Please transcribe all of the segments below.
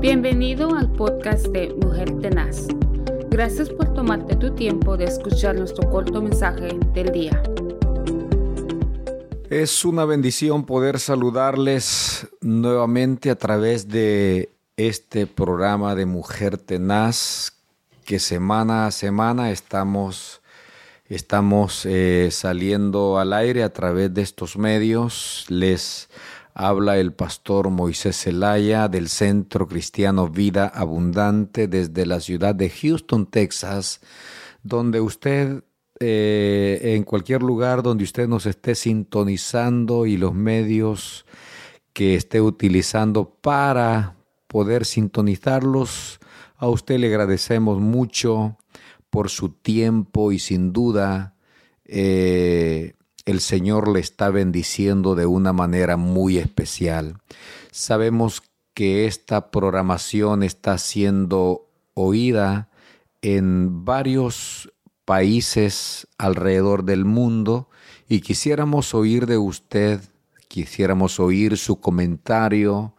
Bienvenido al podcast de Mujer Tenaz. Gracias por tomarte tu tiempo de escuchar nuestro corto mensaje del día. Es una bendición poder saludarles nuevamente a través de este programa de Mujer Tenaz que semana a semana estamos, estamos eh, saliendo al aire a través de estos medios. Les habla el pastor Moisés Zelaya del Centro Cristiano Vida Abundante desde la ciudad de Houston, Texas, donde usted, eh, en cualquier lugar donde usted nos esté sintonizando y los medios que esté utilizando para poder sintonizarlos, a usted le agradecemos mucho por su tiempo y sin duda eh, el Señor le está bendiciendo de una manera muy especial. Sabemos que esta programación está siendo oída en varios países alrededor del mundo y quisiéramos oír de usted, quisiéramos oír su comentario,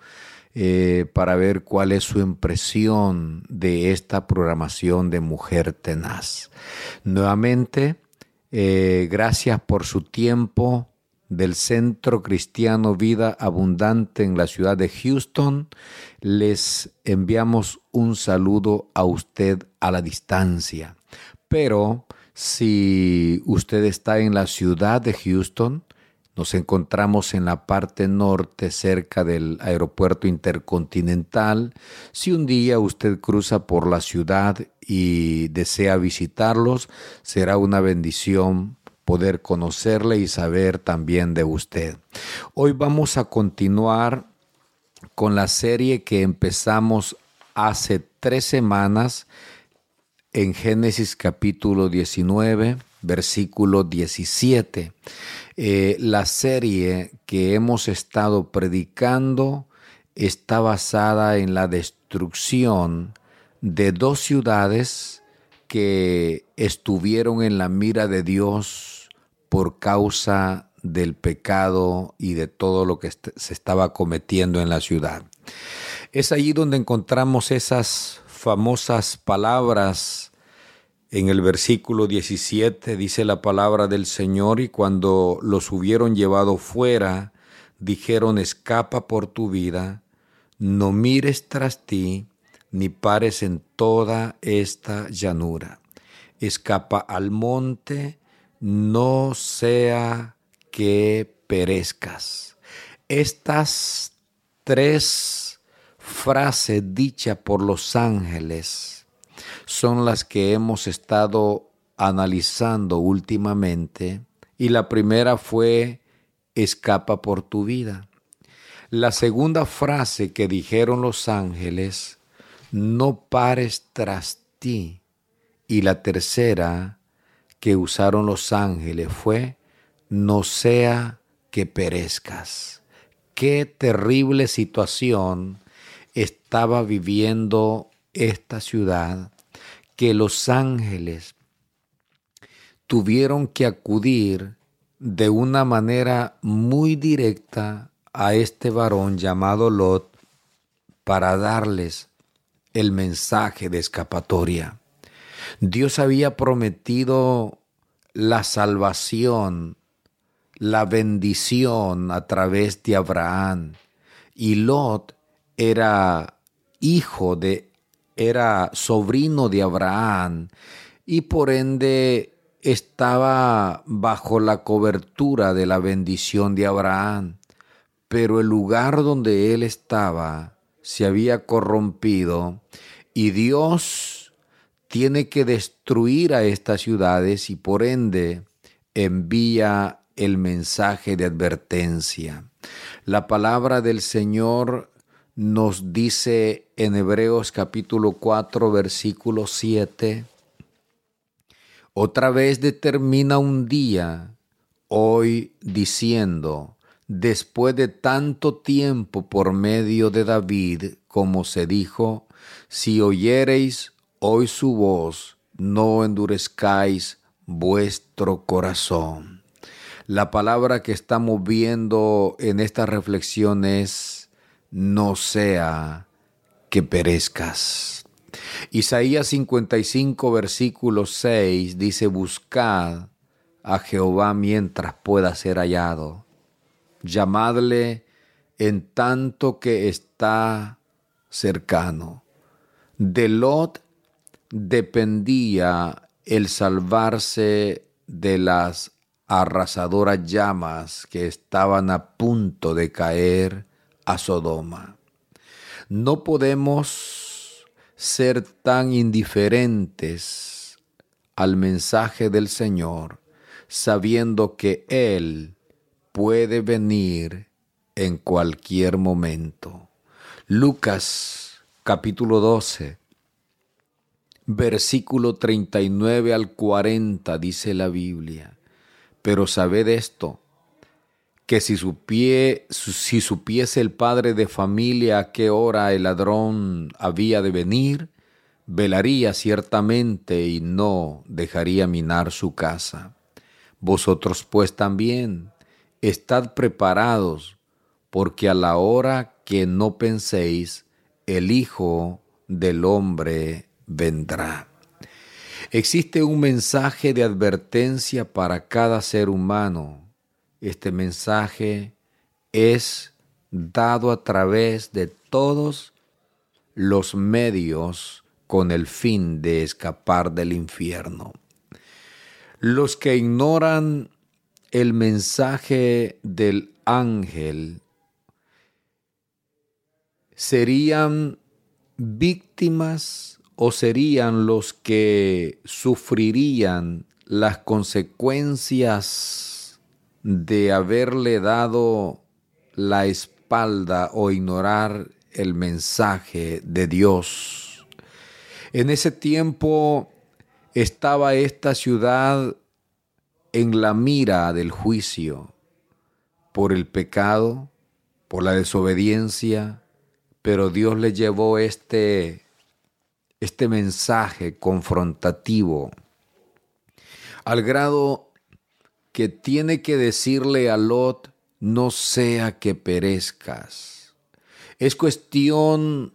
eh, para ver cuál es su impresión de esta programación de Mujer Tenaz. Nuevamente, eh, gracias por su tiempo del Centro Cristiano Vida Abundante en la ciudad de Houston. Les enviamos un saludo a usted a la distancia. Pero si usted está en la ciudad de Houston, nos encontramos en la parte norte cerca del aeropuerto intercontinental. Si un día usted cruza por la ciudad y desea visitarlos, será una bendición poder conocerle y saber también de usted. Hoy vamos a continuar con la serie que empezamos hace tres semanas en Génesis capítulo 19, versículo 17. Eh, la serie que hemos estado predicando está basada en la destrucción de dos ciudades que estuvieron en la mira de Dios por causa del pecado y de todo lo que se estaba cometiendo en la ciudad. Es allí donde encontramos esas famosas palabras en el versículo 17 dice la palabra del Señor y cuando los hubieron llevado fuera, dijeron, escapa por tu vida, no mires tras ti, ni pares en toda esta llanura. Escapa al monte, no sea que perezcas. Estas tres frases dichas por los ángeles son las que hemos estado analizando últimamente y la primera fue escapa por tu vida. La segunda frase que dijeron los ángeles, no pares tras ti. Y la tercera que usaron los ángeles fue, no sea que perezcas. Qué terrible situación estaba viviendo esta ciudad que los ángeles tuvieron que acudir de una manera muy directa a este varón llamado Lot para darles el mensaje de escapatoria. Dios había prometido la salvación, la bendición a través de Abraham y Lot era hijo de era sobrino de Abraham y por ende estaba bajo la cobertura de la bendición de Abraham. Pero el lugar donde él estaba se había corrompido y Dios tiene que destruir a estas ciudades y por ende envía el mensaje de advertencia. La palabra del Señor nos dice en Hebreos capítulo 4 versículo 7, otra vez determina un día, hoy diciendo, después de tanto tiempo por medio de David, como se dijo, si oyereis hoy su voz, no endurezcáis vuestro corazón. La palabra que estamos viendo en esta reflexión es no sea que perezcas. Isaías 55, versículo 6 dice, buscad a Jehová mientras pueda ser hallado. Llamadle en tanto que está cercano. De Lot dependía el salvarse de las arrasadoras llamas que estaban a punto de caer Sodoma. No podemos ser tan indiferentes al mensaje del Señor sabiendo que Él puede venir en cualquier momento. Lucas capítulo 12, versículo 39 al 40 dice la Biblia. Pero sabed esto, que si, supie, si supiese el padre de familia a qué hora el ladrón había de venir, velaría ciertamente y no dejaría minar su casa. Vosotros pues también estad preparados, porque a la hora que no penséis, el Hijo del Hombre vendrá. Existe un mensaje de advertencia para cada ser humano. Este mensaje es dado a través de todos los medios con el fin de escapar del infierno. Los que ignoran el mensaje del ángel serían víctimas o serían los que sufrirían las consecuencias de haberle dado la espalda o ignorar el mensaje de Dios. En ese tiempo estaba esta ciudad en la mira del juicio por el pecado, por la desobediencia, pero Dios le llevó este, este mensaje confrontativo al grado que tiene que decirle a Lot, no sea que perezcas. Es cuestión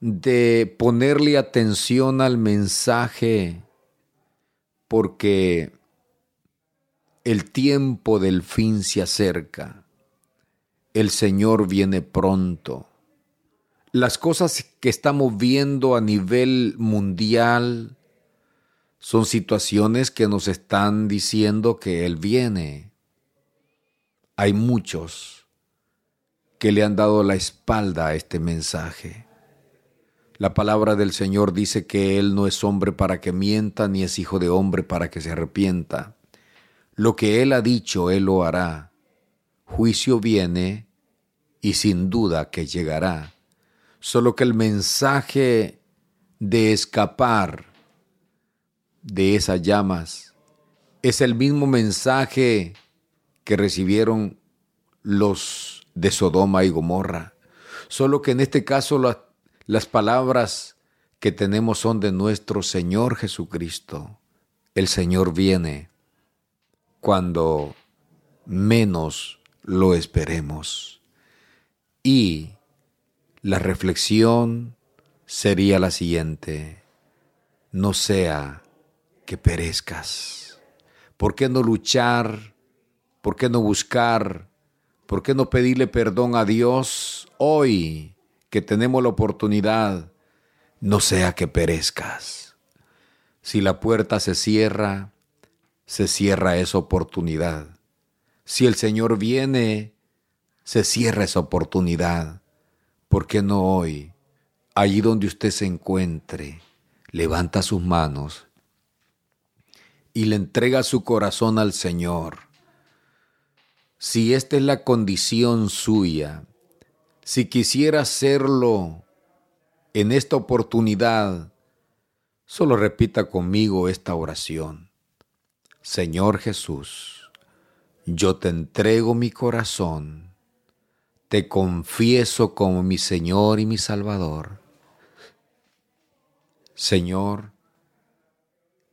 de ponerle atención al mensaje porque el tiempo del fin se acerca. El Señor viene pronto. Las cosas que estamos viendo a nivel mundial son situaciones que nos están diciendo que Él viene. Hay muchos que le han dado la espalda a este mensaje. La palabra del Señor dice que Él no es hombre para que mienta, ni es hijo de hombre para que se arrepienta. Lo que Él ha dicho, Él lo hará. Juicio viene y sin duda que llegará. Solo que el mensaje de escapar de esas llamas es el mismo mensaje que recibieron los de Sodoma y Gomorra. Solo que en este caso la las palabras que tenemos son de nuestro Señor Jesucristo. El Señor viene cuando menos lo esperemos. Y la reflexión sería la siguiente. No sea que perezcas. ¿Por qué no luchar? ¿Por qué no buscar? ¿Por qué no pedirle perdón a Dios hoy? que tenemos la oportunidad, no sea que perezcas. Si la puerta se cierra, se cierra esa oportunidad. Si el Señor viene, se cierra esa oportunidad. ¿Por qué no hoy, allí donde usted se encuentre, levanta sus manos y le entrega su corazón al Señor? Si esta es la condición suya, si quisiera hacerlo en esta oportunidad, solo repita conmigo esta oración. Señor Jesús, yo te entrego mi corazón, te confieso como mi Señor y mi Salvador. Señor,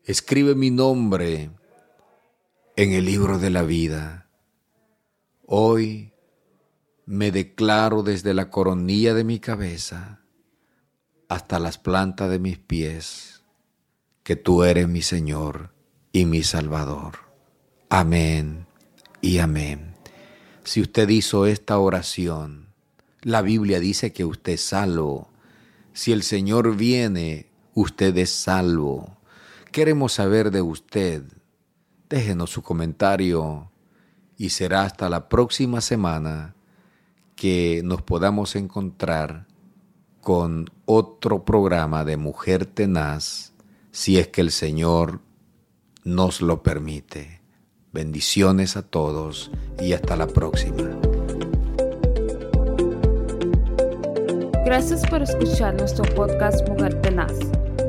escribe mi nombre en el libro de la vida. Hoy me declaro desde la coronilla de mi cabeza hasta las plantas de mis pies, que tú eres mi Señor y mi Salvador. Amén y amén. Si usted hizo esta oración, la Biblia dice que usted es salvo. Si el Señor viene, usted es salvo. Queremos saber de usted. Déjenos su comentario y será hasta la próxima semana que nos podamos encontrar con otro programa de Mujer Tenaz, si es que el Señor nos lo permite. Bendiciones a todos y hasta la próxima. Gracias por escuchar nuestro podcast Mujer Tenaz.